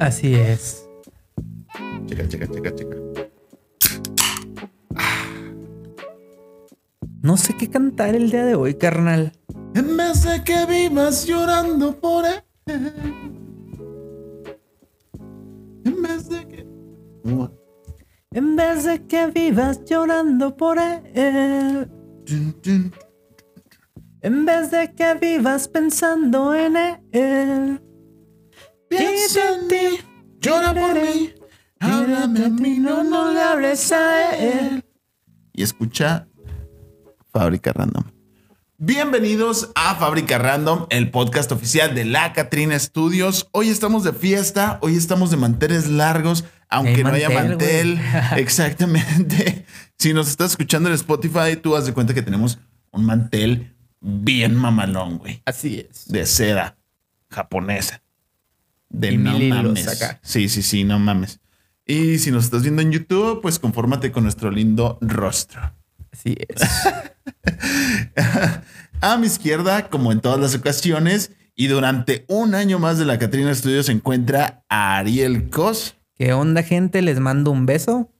Así es. Checa, checa, checa, checa. No sé qué cantar el día de hoy, carnal. En vez de que vivas llorando por él. En vez de que. En vez de que vivas llorando por él. En vez de que vivas pensando en él. Piensa en ti, llora por mí. Háblame a mí, no, no le hables a él. Y escucha Fábrica Random. Bienvenidos a Fábrica Random, el podcast oficial de la Catrina Studios. Hoy estamos de fiesta, hoy estamos de manteles largos, aunque Hay no haya mantel, mantel. Exactamente. Si nos estás escuchando en Spotify, tú haz de cuenta que tenemos un mantel bien mamalón, güey. Así es. De seda japonesa. De Y no mames. acá. Sí, sí, sí, no mames. Y si nos estás viendo en YouTube, pues confórmate con nuestro lindo rostro. Así es. A mi izquierda, como en todas las ocasiones, y durante un año más de la Catrina Studio se encuentra Ariel Cos. ¿Qué onda, gente? Les mando un beso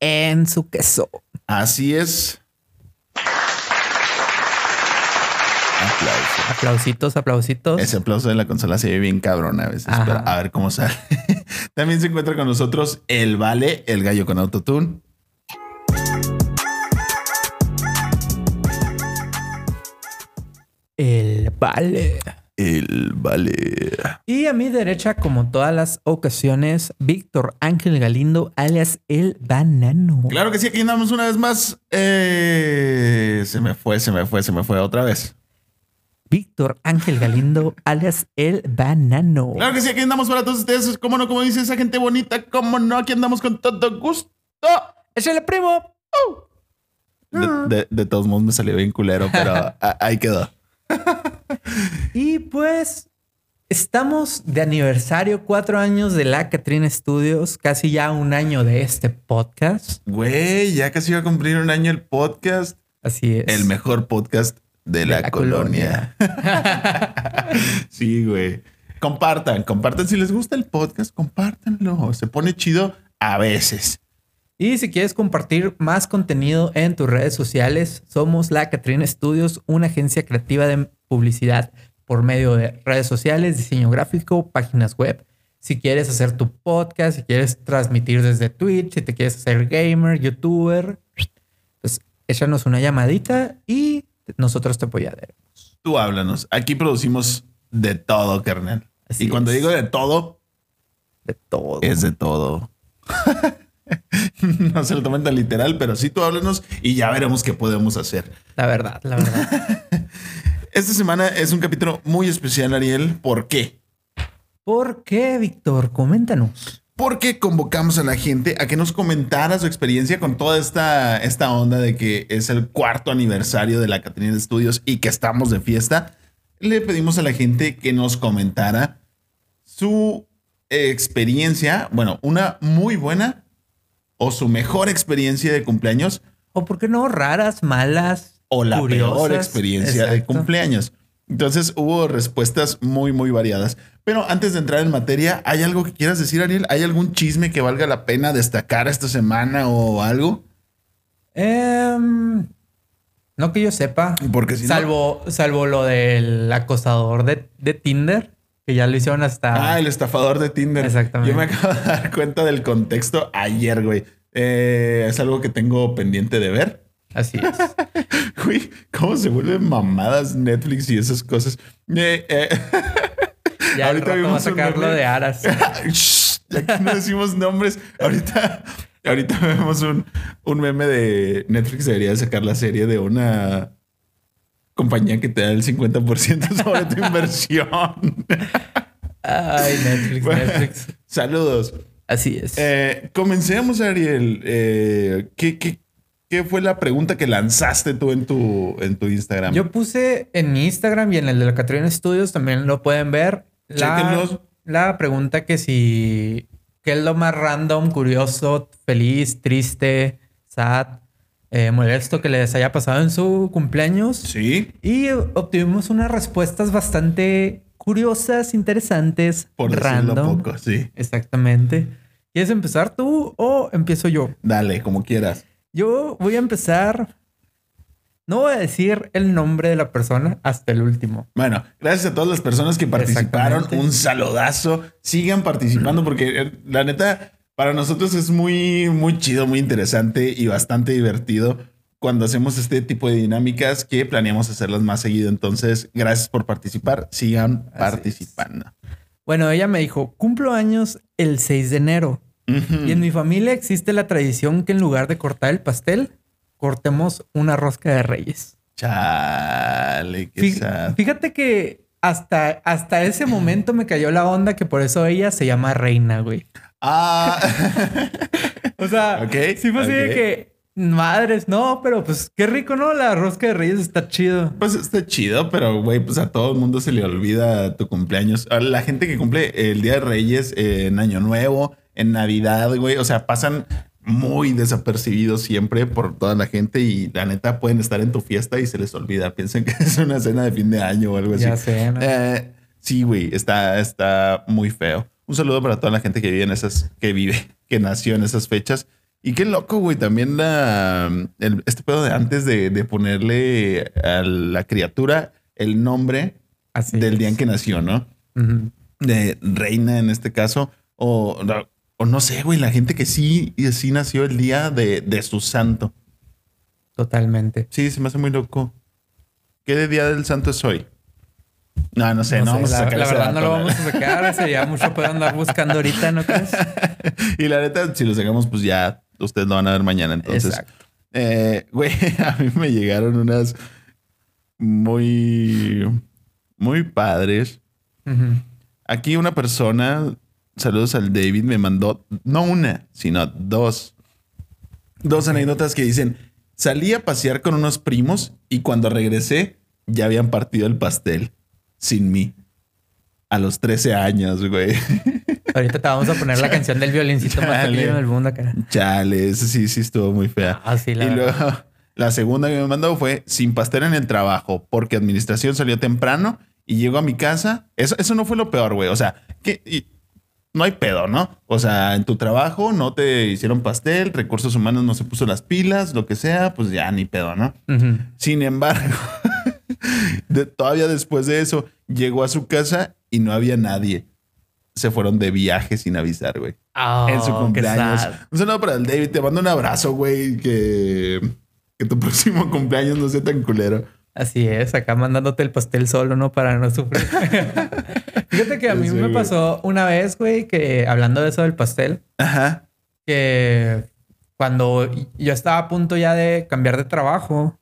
en su queso. Así es. Aplauso. Aplausitos, aplausitos. Ese aplauso de la consola se ve bien cabrón a veces, pero a ver cómo sale. También se encuentra con nosotros el Vale, el gallo con autotune. El vale. El Vale. Y a mi derecha, como todas las ocasiones, Víctor Ángel Galindo, alias El Banano. Claro que sí, aquí andamos una vez más. Eh, se me fue, se me fue, se me fue otra vez. Víctor Ángel Galindo, alias El Banano. Claro que sí, aquí andamos para todos ustedes. ¿Cómo no? Como dice esa gente bonita, ¿cómo no? Aquí andamos con todo gusto. ¡Es el primo! De, de- de todos modos me salió bien culero, pero a- ahí quedó. Y pues estamos de aniversario, cuatro años de la Catrina Studios, casi ya un año de este podcast. Güey, ya casi iba a cumplir un año el podcast. Así es. El mejor podcast de, la, la colonia. sí, güey. Compartan, compartan. Si les gusta el podcast, compártanlo. Se pone chido a veces. Y si quieres compartir más contenido en tus redes sociales, somos la Catrina Studios, una agencia creativa de publicidad por medio de redes sociales, diseño gráfico, páginas web. Si quieres hacer tu podcast, si quieres transmitir desde Twitch, si te quieres hacer gamer, youtuber, pues échanos una llamadita y nosotros te apoyaremos. Tú háblanos. Aquí producimos de todo, carnal. Así y cuando es. digo de todo, De todo. es de todo. no se lo tomen tan literal, pero sí tú háblanos y ya veremos qué podemos hacer. La verdad, la verdad. Esta semana es un capítulo muy especial, Ariel. ¿Por qué? ¿Por qué, Víctor? Coméntanos. Porque convocamos a la gente a que nos comentara su experiencia con toda esta, esta onda de que es el cuarto aniversario de la Catrina Studios y que estamos de fiesta. Le pedimos a la gente que nos comentara su experiencia, bueno, una muy buena o su mejor experiencia de cumpleaños O por qué no raras, malas, o la peor curiosas? experiencia de cumpleaños. Entonces hubo respuestas muy, muy variadas. Pero antes de entrar en materia, ¿hay algo que quieras decir, Ariel? ¿Hay algún chisme que valga la pena destacar esta semana o algo? Em, no que yo sepa. Porque si no- salvo, salvo lo del acosador de, de Tinder, que ya lo hicieron hasta. Ah, el estafador de Tinder. Exactamente. Yo me acabo de dar cuenta del contexto ayer, güey. Eh, es algo que tengo pendiente de ver. Así es. Güey, ¿cómo se vuelven mamadas Netflix y esas cosas? Eh, eh, Ya Ahorita a vimos un sacarlo de Aras. Shh, aquí no decimos nombres. Ahorita, ahorita vemos un, un meme de Netflix. Debería de sacar la serie de una compañía que te da el 50% sobre tu inversión. Ay, Netflix, Netflix. Saludos. Así es. Eh, comencemos, Ariel. Eh, ¿qué, qué, qué fue la pregunta que lanzaste tú en tu, en tu Instagram? Yo puse en mi Instagram y en el de la Catrina Studios también lo pueden ver. La, la pregunta que si qué es lo más random, curioso, feliz, triste, sad, eh, molesto que les haya pasado en su cumpleaños. Sí. Y obtuvimos unas respuestas bastante curiosas, interesantes, Por decirlo random. poco, sí. Exactamente. ¿Quieres empezar tú o empiezo yo? Dale, como quieras. Yo voy a empezar. No voy a decir el nombre de la persona hasta el último. Bueno, gracias a todas las personas que participaron. Un saludazo. Sigan participando porque eh, la neta, para nosotros es muy, muy chido, muy interesante y bastante divertido cuando hacemos este tipo de dinámicas que planeamos hacerlas más seguido. Entonces, gracias por participar. Sigan Así participando. Bueno, ella me dijo, cumplo años el 6 de enero. Ujú. Y en mi familia existe la tradición que en lugar de cortar el pastel, cortemos una rosca de reyes. Chale, qué Fí- sad. Fíjate que hasta, hasta ese momento me cayó la onda que por eso ella se llama reina, güey. Ah, O sea, sí fue así de que, madres, no, pero pues qué rico, ¿no? La rosca de reyes está chido. pues está chido, pero güey, pues a todo el mundo se le olvida tu cumpleaños. A la gente que cumple el Día de Reyes eh, en Año Nuevo, en Navidad, güey, o sea, pasan muy desapercibidos siempre por toda la gente y la neta pueden estar en tu fiesta y se les olvida. Piensen que es una cena de fin de año o algo así. Ya sé, ¿no? Eh, sí, güey, está, está muy feo. Un saludo para toda la gente que vive en esas, que vive, que nació en esas fechas. Y qué loco, güey, también la, el- este pedo de antes de, de ponerle a la criatura el nombre Así del es. día en que nació, ¿no? Ujú. De reina en este caso, o, o no sé, güey, la gente que sí, y sí nació el día de, de su santo. Totalmente. Sí, se me hace muy loco. ¿Qué día del santo es hoy? No, no sé, no, sé, vamos a la, sacar la verdad no lo vamos a sacar. Sería mucho poder andar buscando ahorita, ¿no crees? y la neta, si lo sacamos, pues ya ustedes lo van a ver mañana. Entonces, Exacto. eh, güey, a mí me llegaron unas muy, muy padres. Aquí una persona, saludos al David, me mandó no una, sino dos. Dos anécdotas que dicen, salí a pasear con unos primos y cuando regresé ya habían partido el pastel sin mí. A los 13 años, güey. Ahorita te vamos a poner la canción del violincito más Chale. feliz del mundo acá. Chale, ese sí, sí estuvo muy fea. Ah, sí, la y verdad. luego la segunda que me mandó fue sin pastel en el trabajo, porque administración salió temprano y llegó a mi casa. Eso, eso no fue lo peor, güey. O sea, que no hay pedo, ¿no? O sea, en tu trabajo no te hicieron pastel, recursos humanos no se puso las pilas, lo que sea, pues ya ni pedo, ¿no? Sin embargo, de- todavía después de eso, llegó a su casa y no había nadie. Se fueron de viaje sin avisar, güey en su cumpleaños. Un saludo para el David. Te mando un abrazo, güey. Que, que tu próximo cumpleaños no sea tan culero. Así es, acá mandándote el pastel solo, ¿no? Para no sufrir. Fíjate que a mí me pasó una vez, güey, que hablando de eso del pastel, Ajá. que cuando yo estaba a punto ya de cambiar de trabajo,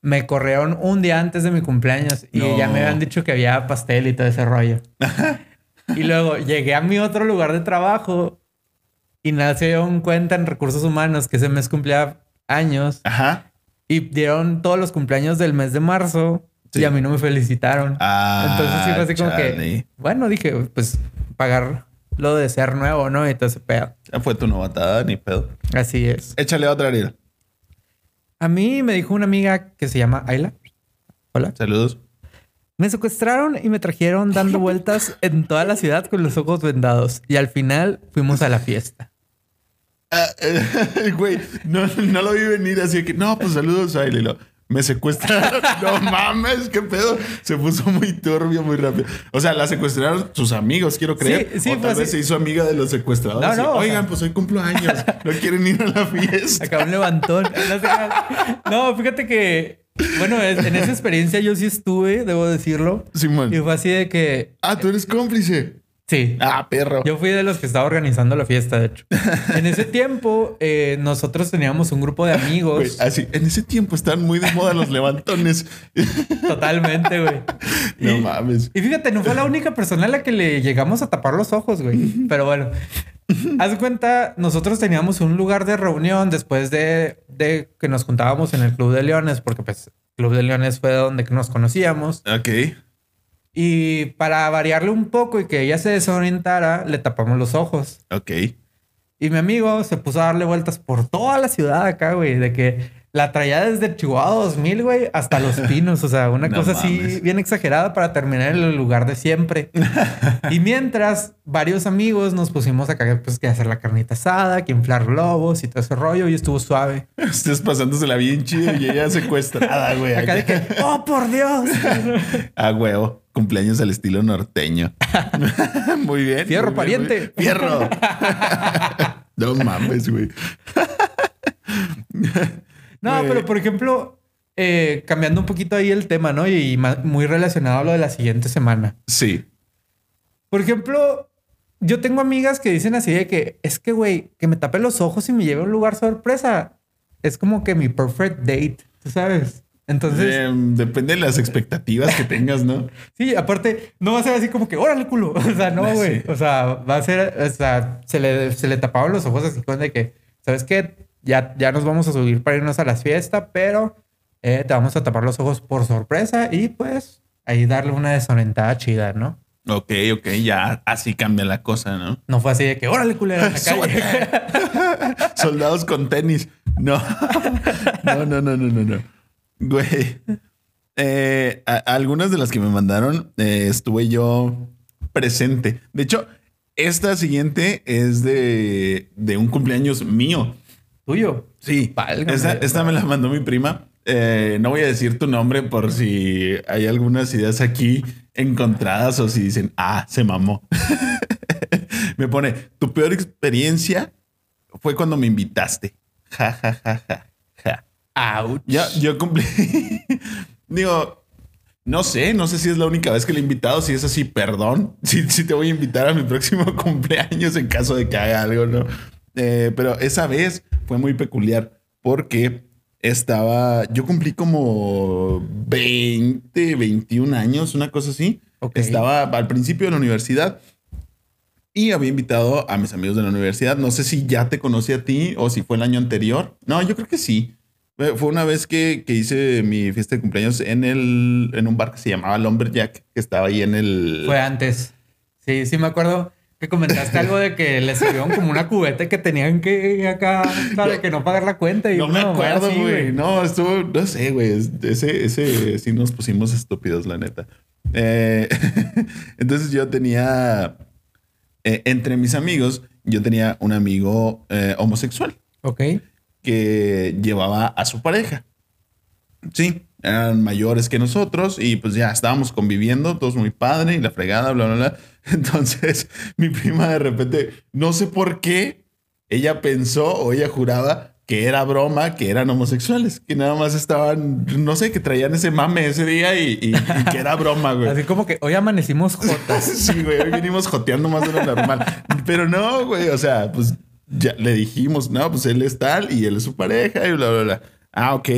me corrieron un día antes de mi cumpleaños y No. ya me habían dicho que había pastel y todo ese rollo. y luego llegué a mi otro lugar de trabajo y nadie se cuenta en recursos humanos que ese mes cumplía años Ajá. Y dieron todos los cumpleaños del mes de marzo Sí. y a mí no me felicitaron. Ah, Entonces sí fue así como que, chale. bueno, dije, pues pagar lo de ser nuevo, ¿no? Y todo ese pedo. Ya fue tu novatada, ni pedo. Así es. Échale otra, Ariel. A mí me dijo una amiga que se llama Ayla. Hola. Saludos. Me secuestraron y me trajeron dando vueltas en toda la ciudad con los ojos vendados. Y al final fuimos a la fiesta. Ah, Güey, no, no lo vi venir así que, no, pues saludos a él. Y lo, me secuestraron. no mames, qué pedo. Se puso muy turbio muy rápido. O sea, la secuestraron sus amigos, quiero creer. Sí, sí, o tal así. vez se hizo amiga de los secuestradores. No, no, Oigan, sea- pues hoy cumplo años. No quieren ir a la fiesta. Acá un levantón. No, fíjate que, bueno, en esa experiencia yo sí estuve, debo decirlo. Simón. Y fue así de que, Ah, tú eres cómplice. Sí, Ah, perro. Yo fui de los que estaba organizando la fiesta, de hecho. En ese tiempo, eh, nosotros teníamos un grupo de amigos. así, en ese tiempo están muy de moda los levantones. Totalmente, güey. no Y- mames. Y fíjate, no fue la única persona a la que le llegamos a tapar los ojos, güey. Pero bueno, haz cuenta, nosotros teníamos un lugar de reunión después de, de que nos juntábamos en el Club de Leones, porque pues Club de Leones fue donde nos conocíamos. Ok. Y para variarle un poco y que ella se desorientara, le tapamos los ojos. Ok. Y mi amigo se puso a darle vueltas por toda la ciudad acá, güey, de que la traía desde Chihuahua 2000, güey, hasta Los Pinos. O sea, una No cosa así mames. bien exagerada para terminar en el lugar de siempre. y mientras varios amigos nos pusimos acá, pues, que hacer la carnita asada, que inflar globos y todo ese rollo. Y estuvo suave. Estés pasándosela bien chido y ella secuestrada, güey. Acá de que, oh, por Dios. Ah, huevo. Cumpleaños al estilo norteño. muy bien. Fierro muy bien, pariente. Fierro. no mames, güey. No, pero por ejemplo, eh, cambiando un poquito ahí el tema, ¿no? Y muy relacionado a lo de la siguiente semana. Sí. Por ejemplo, yo tengo amigas que dicen así de que es que, güey, que me tape los ojos y me lleve a un lugar sorpresa. Es como que mi perfect date, ¿tú sabes? Entonces, Eh, depende de las expectativas que tengas, ¿no? sí, aparte, no va a ser así como que, órale, culo. O sea, no, güey. Sí. O sea, va a ser, o sea, se le, se le tapaban los ojos así con de que, ¿sabes qué? Ya, ya nos vamos a subir para irnos a la fiesta, pero eh, te vamos a tapar los ojos por sorpresa y pues ahí darle una desorientada chida, ¿no? Ok, ok, ya así cambia la cosa, ¿no? No fue así de que, órale, culera, en la calle. Soldados con tenis. No. No, no, no, no, no, no. Güey. Eh, a- algunas de las que me mandaron eh, estuve yo presente. De hecho, esta siguiente es de, de un cumpleaños mío. Tuyo. Sí, Válgame. esta, esta me la mandó mi prima. Eh, no voy a decir tu nombre por si hay algunas ideas aquí encontradas o si dicen, ah, se mamó. me pone, tu peor experiencia fue cuando me invitaste. Ja, ja, ja, ja, ja. Ouch. Ya, yo cumplí. Digo, no sé, no sé si es la única vez que le he invitado. Si es así, perdón. Si te voy a invitar a mi próximo cumpleaños en caso de que haga algo, ¿no? Eh, pero esa vez fue muy peculiar porque estaba. Yo cumplí como 20, 21 años, una cosa así. Ok. Estaba al principio de la universidad y había invitado a mis amigos de la universidad. No sé si ya te conocí a ti o si fue el año anterior. No, yo creo que sí. Fue una vez que, que hice mi fiesta de cumpleaños en, el, en un bar que se llamaba Lumberjack, que estaba ahí en el... Fue antes. Sí, sí me acuerdo que comentaste algo de que les sirvieron como una cubeta que tenían que acá, para que no pagar la cuenta. Y No me acuerdo, güey. No, estuvo, no sé, güey. Es- Ese, ese sí nos pusimos estúpidos, la neta. Eh, entonces yo tenía, eh, entre mis amigos, yo tenía un amigo eh, homosexual Ok. Que llevaba a su pareja. Sí, eran mayores que nosotros y pues ya estábamos conviviendo, todos muy padre y la fregada, bla, bla, bla. Entonces mi prima de repente, no sé por qué, ella pensó o ella juraba que era broma, que eran homosexuales, que nada más estaban, no sé, que traían ese mame ese día y, y- y que era broma, güey. Así como que hoy amanecimos jotas. Sí, güey, hoy vinimos joteando más de lo normal. Pero no, güey, o sea, pues ya le dijimos, no, pues él es tal y él es su pareja y bla, bla, bla. Ah, ok.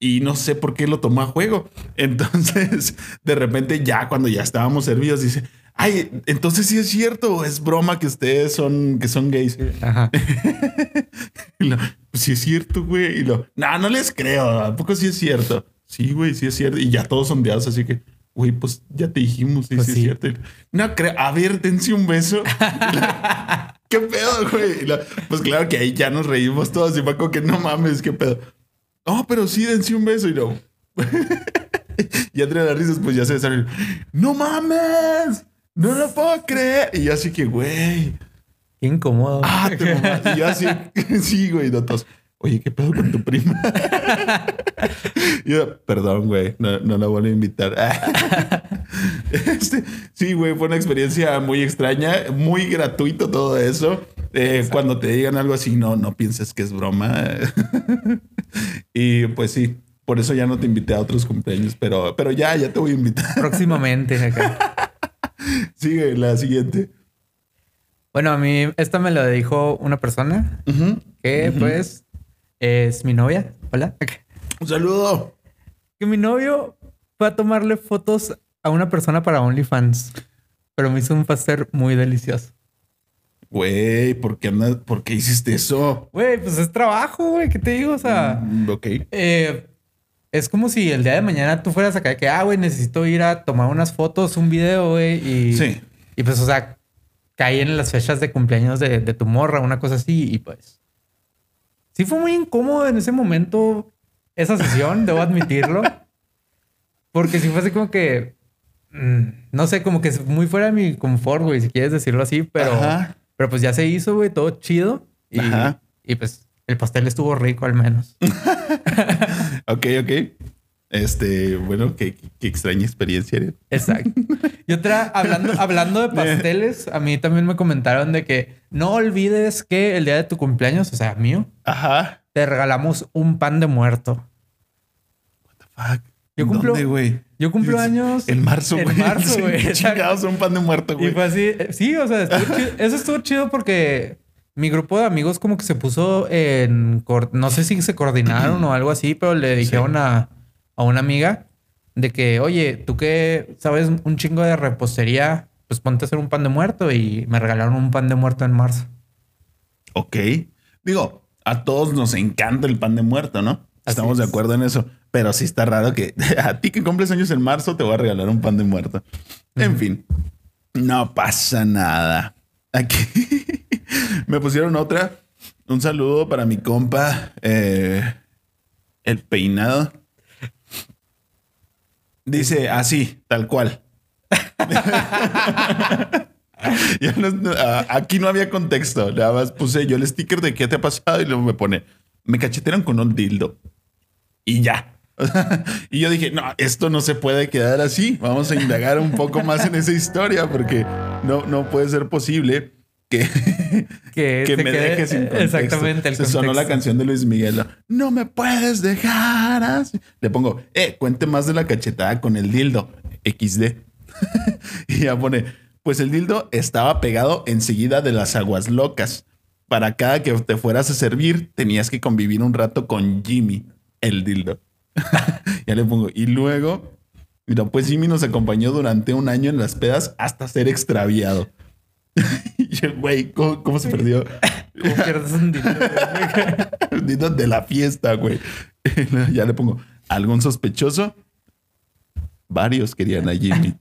Y no sé por qué lo tomó a juego. Entonces, de repente, ya cuando ya estábamos servidos, dice, ay, entonces sí es cierto, es broma que ustedes son, que son gays. Ajá. Y lo, pues sí es cierto, güey. Y lo, no, no les creo. ¿A poco sí es cierto? Sí, güey, sí es cierto. Y ya todos sondeados, así que, güey, pues ya te dijimos, sí, Pues sí, sí. es cierto. No creo. A ver, dense un beso. ¿Qué pedo, güey? Pues claro que ahí ya nos reímos todos. Y fue como que no mames, qué pedo. No, pero sí, dense un beso. Y no. y entre las risas, pues ya se salen. No mames. No lo puedo creer. Y yo así que, güey. Qué incómodo. Ah, te mamaste. Y yo así, sí, güey, no todos, Oye, ¿qué pedo con tu prima? Yo, perdón, güey, no, no la vuelvo a invitar. Este, sí, güey, fue una experiencia muy extraña, muy gratuito todo eso. Eh, cuando te digan algo así, no, no pienses que es broma. y pues sí, por eso ya no te invité a otros cumpleaños, pero, pero ya, ya te voy a invitar. Próximamente acá. Sigue la siguiente. Bueno, a mí esta me lo dijo una persona que pues es mi novia. Hola. Un saludo. Que mi novio fue a tomarle fotos a una persona para OnlyFans. Pero me hizo un pastel muy delicioso. Güey, ¿por qué andas, por qué hiciste eso? Güey, pues es trabajo, güey. ¿Qué te digo? O sea, Mm, ok. eh, es como si el día de mañana tú fueras acá que, ah, güey, necesito ir a tomar unas fotos, un video, güey. Y, Sí. y pues, o sea, caí en las fechas de cumpleaños de, de tu morra, una cosa así. Y pues, sí fue muy incómodo en ese momento esa sesión, debo admitirlo. Porque si fue así como que. mm, no sé, como que es muy fuera de mi confort, güey, si quieres decirlo así, pero. Ajá. Pero pues ya se hizo, güey, todo chido. Y, Ajá. y pues el pastel estuvo rico al menos. Ok, ok. Este, bueno, qué, qué- extraña experiencia. Ariel. Exacto. Y otra, hablando, hablando de pasteles, a mí también me comentaron de que no olvides que el día de tu cumpleaños, o sea, mío, Ajá. te regalamos un pan de muerto. Fuck. Yo cumplo- ¿Dónde, güey? Yo cumplo años En marzo, En güey. marzo, Sí, güey. Chingados, un pan de muerto, Y güey. fue así, eh, sí, o sea, estuvo chido. eso estuvo chido porque mi grupo de amigos como que se puso en, no sé si se coordinaron o algo así, pero le dijeron a, a una amiga de que, oye, tú que sabes un chingo de repostería, pues ponte a hacer un pan de muerto y me regalaron un pan de muerto en marzo. Ok. Digo, a todos nos encanta el pan de muerto, ¿no? Así Estamos de acuerdo en eso. Pero sí está raro que a ti que cumples años en marzo te voy a regalar un pan de muerto. En fin, no pasa nada. Aquí me pusieron otra. Un saludo para mi compa, eh, el peinado. Dice así, tal cual. Ya no- a- aquí no había contexto. Nada más puse yo el sticker de qué te ha pasado y luego me pone, me cachetearon con un dildo. Y ya. y yo dije, no, esto no se puede quedar así. Vamos a indagar un poco más en esa historia porque no, no puede ser posible que, Que, que te me quede- sin contexto. Exactamente. El Se sonó la canción de Luis Miguel. ¿no? No me puedes dejar así. Le pongo, eh, cuente más de la cachetada con el dildo. XD. y ya pone, pues el dildo estaba pegado enseguida de las aguas locas. Para cada que te fueras a servir, tenías que convivir un rato con Jimmy, el dildo. ya le pongo, y luego, mira, pues Jimmy nos acompañó durante un año en las pedas hasta ser extraviado. y el güey, ¿cómo, cómo se perdió? ¿Cómo pierdes un dinero? De la fiesta, güey. ya le pongo, ¿algún sospechoso? Varios querían a Jimmy.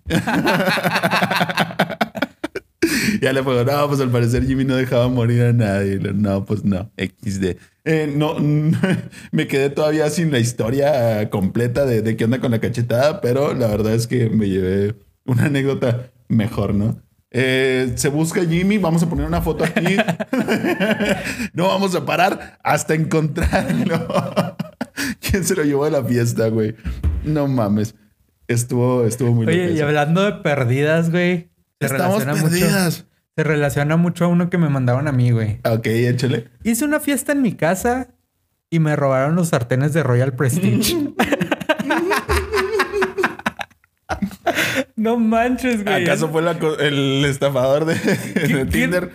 ya le pongo, no, pues al parecer Jimmy no dejaba morir a nadie. No, pues no, XD. Eh, no, me quedé todavía sin la historia completa de, de qué onda con la cachetada, pero la verdad es que me llevé una anécdota mejor, ¿no? Eh, se busca Jimmy, vamos a poner una foto aquí. no vamos a parar hasta encontrarlo. ¿Quién se lo llevó a la fiesta, güey? No mames. Estuvo, estuvo muy Oye, y hablando de perdidas, güey. Se Estamos relaciona mucho. perdidas. Se relaciona mucho a uno que me mandaron a mí, güey. Ok, échale. Hice una fiesta en mi casa y me robaron los sartenes de Royal Prestige. no manches, güey. ¿Acaso fue la el estafador de, de ¿Qué- Tinder?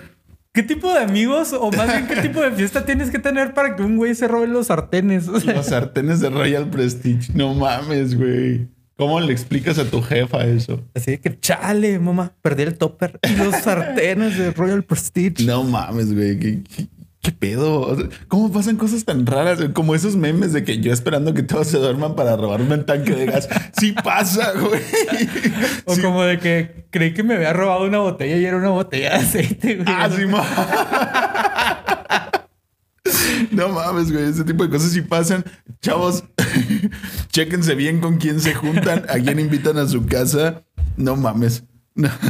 ¿Qué tipo de amigos o más bien qué tipo de fiesta tienes que tener para que un güey se robe los sartenes? O sea, Los sartenes de Royal Prestige. No mames, güey. ¿Cómo le explicas a tu jefa eso? así que chale, mamá, perdí el topper y los sartenes de Royal Prestige. No mames, güey. ¿Qué, qué- qué pedo? ¿Cómo pasan cosas tan raras? Como esos memes de que yo esperando que todos se duerman para robarme el tanque de gas. Sí pasa, güey. O Sí. como de que creí que me había robado una botella y era una botella de aceite, güey. Ah, sí, ma- No mames, güey. Ese tipo de cosas sí pasan. Chavos, chéquense bien con quién se juntan, a quién invitan a su casa. No mames. No.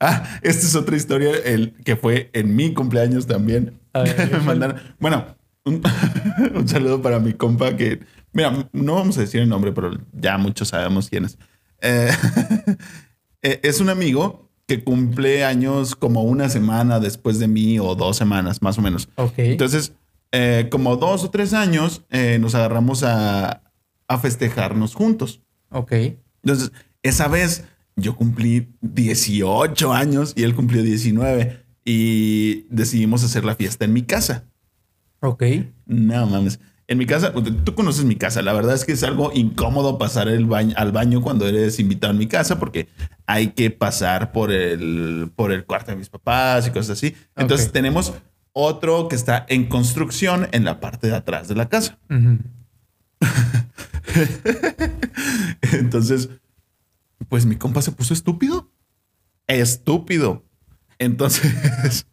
Ah, esta es otra historia el, que fue en mi cumpleaños también. A ver, Me échale. mandaron- bueno, un, un saludo para mi compa que, mira, no vamos a decir el nombre, pero ya muchos sabemos quién es. Eh, eh, es un amigo que cumple años como una semana después de mí o dos semanas, más o menos. Ok. Entonces, eh, como dos o tres años, eh, nos agarramos a, a festejarnos juntos. ok. Entonces, esa vez yo cumplí 18 años y él cumplió 19 y decidimos hacer la fiesta en mi casa. Ok. No mames. En mi casa, tú conoces mi casa. La verdad es que es algo incómodo pasar el baño, al baño cuando eres invitado en mi casa porque hay que pasar por el, por el cuarto de mis papás y cosas así. Entonces tenemos otro que está en construcción en la parte de atrás de la casa. Entonces, pues mi compa se puso estúpido. Estúpido. Entonces,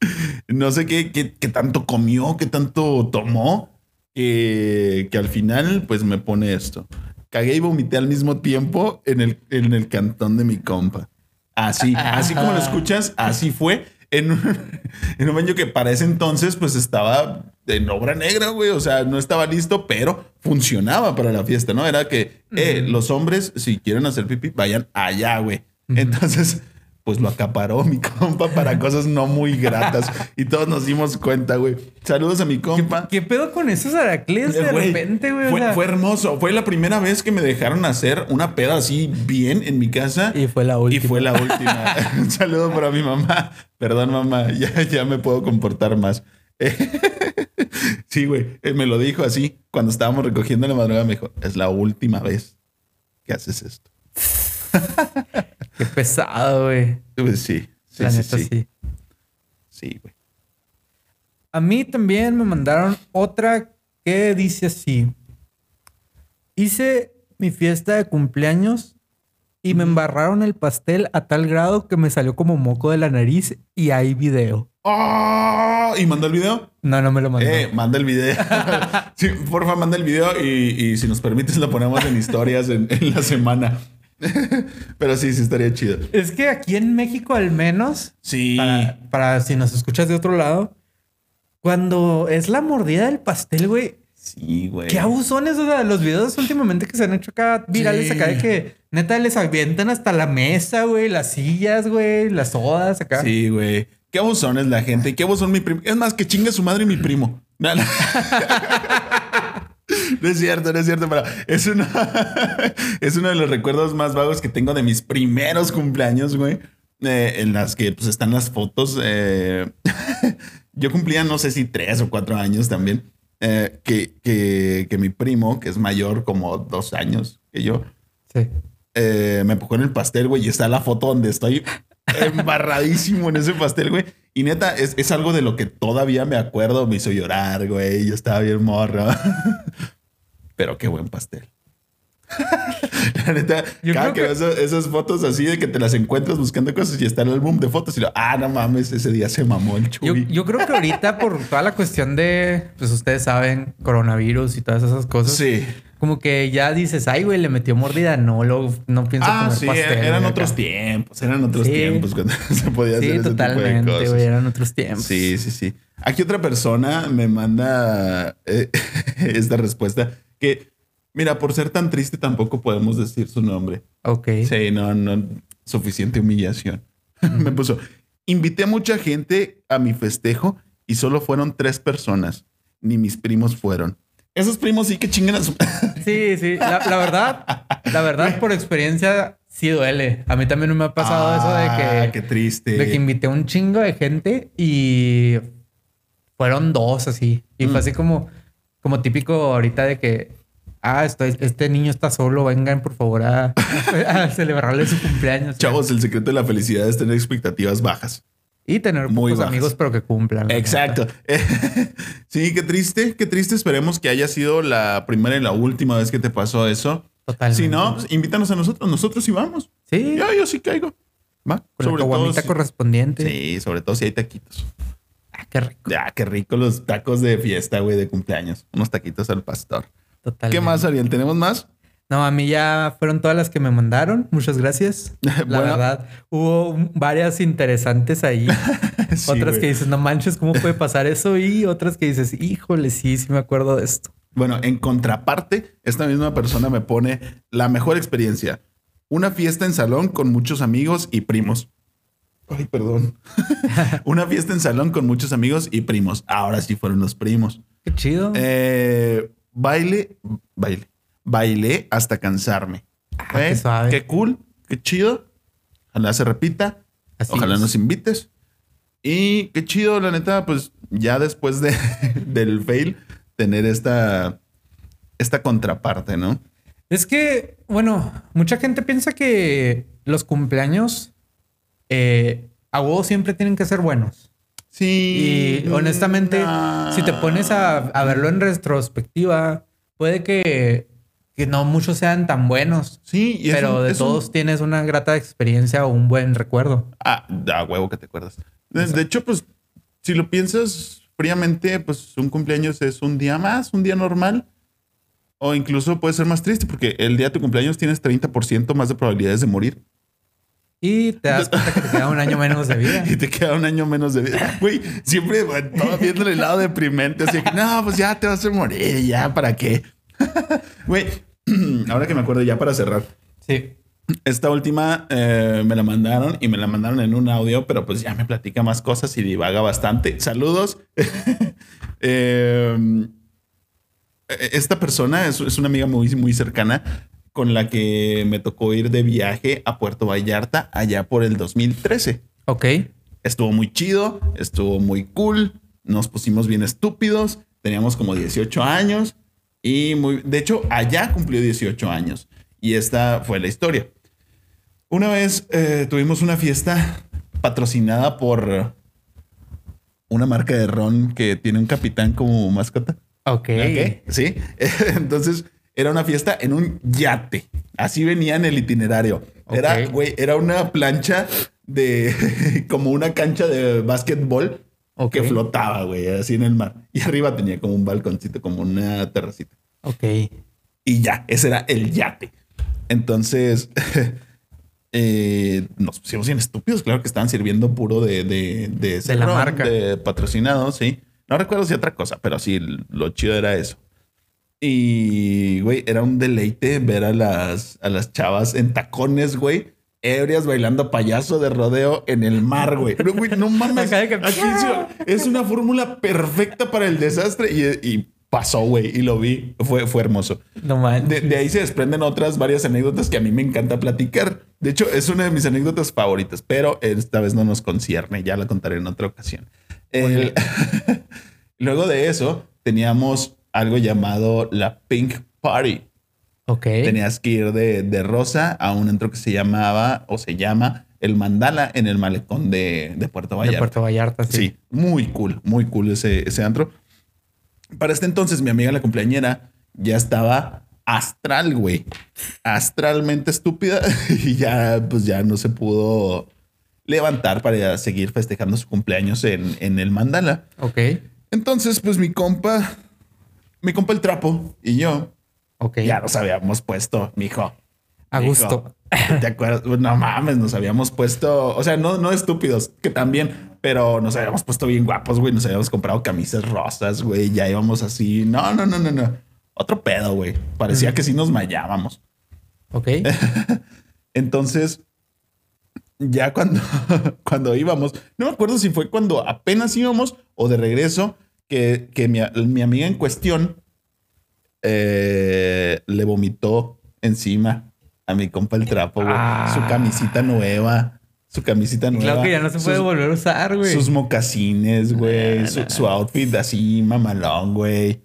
no sé qué, qué, qué tanto comió, qué tanto tomó. que, que al final pues me pone esto. Cagué y vomité al mismo tiempo en el, en el cantón de mi compa. Así, así como lo escuchas, así fue. En un, en un baño que para ese entonces pues estaba en obra negra, güey. O sea, no estaba listo, pero funcionaba para la fiesta, ¿no? Era que eh, los hombres, si quieren hacer pipí, vayan allá, güey. Entonces, pues lo acaparó mi compa para cosas no muy gratas. y todos nos dimos cuenta, güey. Saludos a mi compa. ¿Qué, pedo con esos aracles de güey, repente, güey? O Fue, sea, fue hermoso. Fue la primera vez que me dejaron hacer una peda así bien en mi casa. Y fue la Y última. fue la última. Un saludo para mi mamá. Perdón, mamá. Ya, ya me puedo comportar más. sí, güey. Eh, Me lo dijo así. Cuando estábamos recogiendo la madrugada, me dijo: Es la última vez que haces esto. Qué pesado, güey. Pues sí. Sí, la sí, neta, sí. sí. Sí, güey. A mí también me mandaron otra que dice así. Hice mi fiesta de cumpleaños y me embarraron el pastel a tal grado que me salió como moco de la nariz y hay video. ¡Ah! ¿Y mandó el video? No, no me lo mandó. Eh, manda el video. sí, porfa, manda el video y, y si nos permites lo ponemos en historias en, en la semana. Pero sí, sí estaría chido. Es que aquí en México al menos, Sí. para, para si nos escuchas de otro lado, cuando es la mordida del pastel, güey, Sí, güey. qué abusones. O sea, los videos últimamente que se han hecho acá virales Sí. acá de que neta les avientan hasta la mesa, güey, las sillas, güey, las sodas acá. Sí, güey. Qué abusón es la gente. Qué abusón mi primo. Es más, que chingue su madre mi primo. No, es cierto, no es cierto, pero es uno, es uno de los recuerdos más vagos que tengo de mis primeros cumpleaños, güey. eh, en las que pues están las fotos. eh, yo cumplía, no sé si tres o cuatro años también. eh, que, que, que mi primo, que es mayor como dos años que yo, Sí. me empujó en el pastel, güey, y está la foto donde estoy embarradísimo en ese pastel, güey. Y neta, es, es algo de lo que todavía me acuerdo, me hizo llorar, güey. Yo estaba bien morro. Pero qué buen pastel. La neta, Yo cada que, eso- esas fotos así de que te las encuentras buscando cosas y está el álbum de fotos y lo, ah, no mames, ese día se mamó el Yo, chubi. yo creo que ahorita por toda la cuestión de, pues ustedes saben, coronavirus y todas esas cosas. sí. Como que ya dices, ay, güey, le metió mordida. No, lo, no pienso Ah, comer sí, pastel. eran otros tiempos, eran otros Sí. tiempos cuando se podía hacer Sí, ese tipo de totalmente, cosas. güey. Eran otros tiempos. Sí, sí, sí. Aquí otra persona me manda eh, esta respuesta que, mira, por ser tan triste tampoco podemos decir su nombre. Ok. Sí, no, no, suficiente humillación. me puso, invité a mucha gente a mi festejo y solo fueron tres personas. Ni mis primos fueron. Esos primos sí que chingan a su... Sí, sí. La, la verdad, la verdad, por experiencia, sí duele. A mí también me ha pasado eso de Ah, que, Qué triste. de que invité un chingo de gente y fueron dos así. Y Mm. fue así como, como típico ahorita de que, ah, estoy, este niño está solo, vengan por favor a, a celebrarle su cumpleaños. Chavos, el secreto de la felicidad es tener expectativas bajas. Y tener Muy pocos amigos, pero que cumplan. la Exacto. sí, qué triste, qué triste. Esperemos que haya sido la primera y la última vez que te pasó eso. Totalmente. Si no, pues, invítanos a nosotros. Nosotros sí vamos. Sí, Yo, yo sí caigo. Va. con la caguamita si- correspondiente. Sí, sobre todo si hay taquitos. Ah, qué rico. Ya, qué rico los tacos de fiesta, güey, de cumpleaños. Unos taquitos al pastor. Totalmente. ¿Qué más, Ariel? ¿Tenemos más? No, a mí ya fueron todas las que me mandaron. Muchas gracias. La Bueno. verdad, hubo varias interesantes ahí. Sí, otras güey. que dices, no manches, ¿cómo puede pasar eso? Y otras que dices, híjole, sí, sí me acuerdo de esto. Bueno, en contraparte, esta misma persona me pone la mejor experiencia. Una fiesta en salón con muchos amigos y primos. Ay, perdón. Una fiesta en salón con muchos amigos y primos. Ahora sí fueron los primos. Qué chido. Eh, baile, baile. Bailé hasta cansarme. Ah, qué suave. Qué cool, qué chido. Ojalá se repita. Así Ojalá es. nos invites. Y qué chido, la neta, pues ya después de, del fail, tener esta, esta contraparte, ¿no? Es que, bueno, mucha gente piensa que los cumpleaños eh, a huevo siempre tienen que ser buenos. Sí. Y honestamente, no. si te pones a, a verlo en retrospectiva, puede que, que no muchos sean tan buenos. Sí, y pero un- de un- todos tienes una grata experiencia o un buen recuerdo. Ah, da huevo que te acuerdas. De, de hecho, pues, si lo piensas, fríamente, pues un cumpleaños es un día más, un día normal. O incluso puede ser más triste porque el día de tu cumpleaños tienes 30% más de probabilidades de morir. Y te das cuenta que te queda un año menos de vida. y te queda un año menos de vida. Güey, siempre todo viendo el lado deprimente. Así que, no, pues ya te vas a morir. Ya, ¿para qué? Güey, ahora que me acuerdo, ya para cerrar. Sí. Esta última eh, me la mandaron y me la mandaron en un audio, pero pues ya me platica más cosas y divaga bastante. Saludos. eh, esta persona es, es, una amiga muy, muy cercana con la que me tocó ir de viaje a Puerto Vallarta allá por el 2013. Ok. Estuvo muy chido, estuvo muy cool, nos pusimos bien estúpidos, teníamos como 18 años y muy, de hecho, allá cumplió 18 años y esta fue la historia. Una vez eh, tuvimos una fiesta patrocinada por una marca de ron que tiene un capitán como mascota. Ok. okay. Sí. Entonces era una fiesta en un yate. Así venía en el itinerario. Okay. Era, güey, era una plancha de como una cancha de básquetbol okay. que flotaba, güey, así en el mar. Y arriba tenía como un balconcito, como una terracita. Ok. Y ya, ese era el yate. Entonces, eh, nos pusimos bien estúpidos. Claro que estaban sirviendo puro de, de, de, de la marca. De patrocinado, sí. No recuerdo si otra cosa, pero sí, lo chido era eso. Y, güey, era un deleite ver a las, a las chavas en tacones, güey. Ebrias bailando payaso de rodeo en el mar, güey. Pero, güey, no mames. Aquí es una fórmula perfecta para el desastre. Y, y pasó, güey, y lo vi. Fue, fue hermoso. No man. De, de, ahí se desprenden otras varias anécdotas que a mí me encanta platicar. De hecho, es una de mis anécdotas favoritas, pero esta vez no nos concierne. Ya la contaré en otra ocasión. El... Luego de eso, teníamos algo llamado la Pink Party. Ok. Tenías que ir de, de, rosa a un antro que se llamaba o se llama el Mandala en el malecón de, de Puerto Vallarta. De Puerto Vallarta, sí. Sí, muy cool, muy cool ese, ese antro. Para este entonces, mi amiga la cumpleañera ya estaba astral, güey. Astralmente estúpida y ya, pues ya no se pudo levantar para seguir festejando su cumpleaños en, en el Mandala. Ok. Entonces, pues mi compa, mi compa el trapo y yo, ya nos habíamos puesto, mijo. A mijo, gusto. ¿Te acuerdas? No mames, nos habíamos puesto, o sea, no, no estúpidos, que también, pero nos habíamos puesto bien guapos, güey. Nos habíamos comprado camisas rosas, güey. Ya íbamos así. No, no, no, no, no. Otro pedo, güey. Parecía que sí nos mayábamos. Ok. Entonces, ya cuando, cuando íbamos, no me acuerdo si fue cuando apenas íbamos o de regreso, que, que mi, mi amiga en cuestión eh, le vomitó encima a mi compa el trapo, güey. Ah. Su camisita nueva. Su camisita nueva. Claro que ya no se puede sus, volver a usar, güey. Sus mocasines, güey. Nah, su, nah. su, outfit así, mamalón, güey.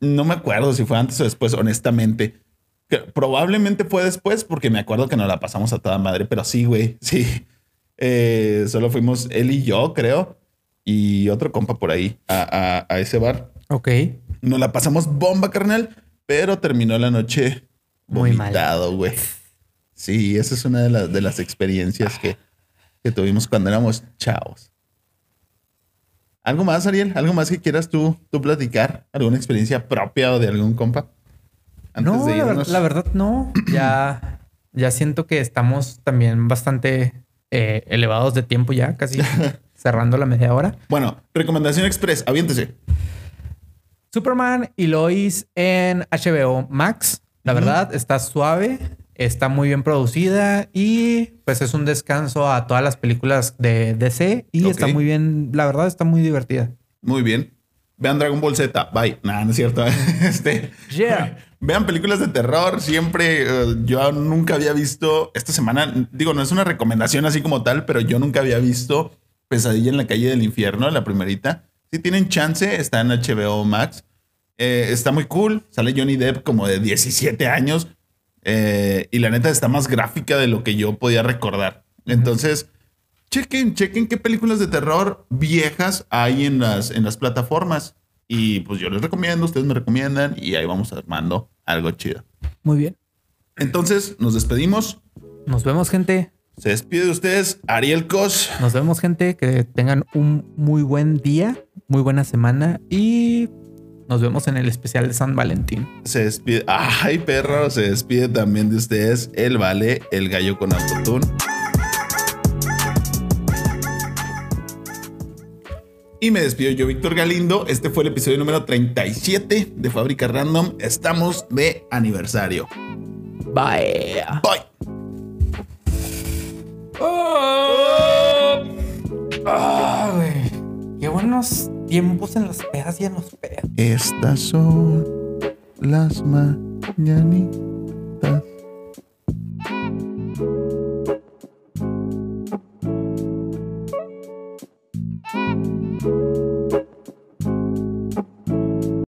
No me acuerdo si fue antes o después, honestamente. Que probablemente fue después, porque me acuerdo que nos la pasamos a toda madre, pero sí, güey. Sí. Eh, solo fuimos él y yo, creo. Y otro compa por ahí a, a, a ese bar. Ok. Nos la pasamos bomba, carnal. Pero terminó la noche Muy vomitado, güey. Sí, esa es una de, la, de las experiencias que, que, tuvimos cuando éramos chavos. ¿Algo más, Ariel? ¿Algo más que quieras tú, tú platicar? ¿Alguna experiencia propia o de algún compa? Antes no, de irnos. La, la, verdad no. ya, ya siento que estamos también bastante eh, elevados de tiempo ya, casi cerrando la media hora. Bueno, recomendación express, aviéntese. Superman y Lois en HBO Max. La uh -huh. verdad, está suave está muy bien producida y pues es un descanso a todas las películas de DC y okay. está muy bien, la verdad está muy divertida. Muy bien. Vean Dragon Ball Z, bye. Nada, no es cierto. Este, yeah. Vean películas de terror. Siempre uh, yo nunca había visto esta semana. Digo, no es una recomendación así como tal, pero yo nunca había visto Pesadilla en la calle del infierno, la primerita. Si tienen chance, está en HBO Max. Eh, está muy cool. Sale Johnny Depp como de 17 años. Eh, y la neta está más gráfica de lo que yo podía recordar. Entonces, chequen, chequen qué películas de terror viejas hay en las, en las plataformas. Y pues yo les recomiendo, ustedes me recomiendan y ahí vamos armando algo chido. Muy bien. Entonces, nos despedimos. Nos vemos, gente. Se despide de ustedes, Ariel Cos. Nos vemos, gente. Que tengan un muy buen día, muy buena semana y nos vemos en el especial de San Valentín. Se despide. Ay, perro, se despide también de ustedes el Vale, el gallo con autotune. Y me despido yo, Víctor Galindo. Este fue el episodio número 37 de Fábrica Random. Estamos de aniversario. Bye. Bye. Oh. Ah, güey. Qué buenos tiempos en las pedas y en los pedos. Estas son las mañanitas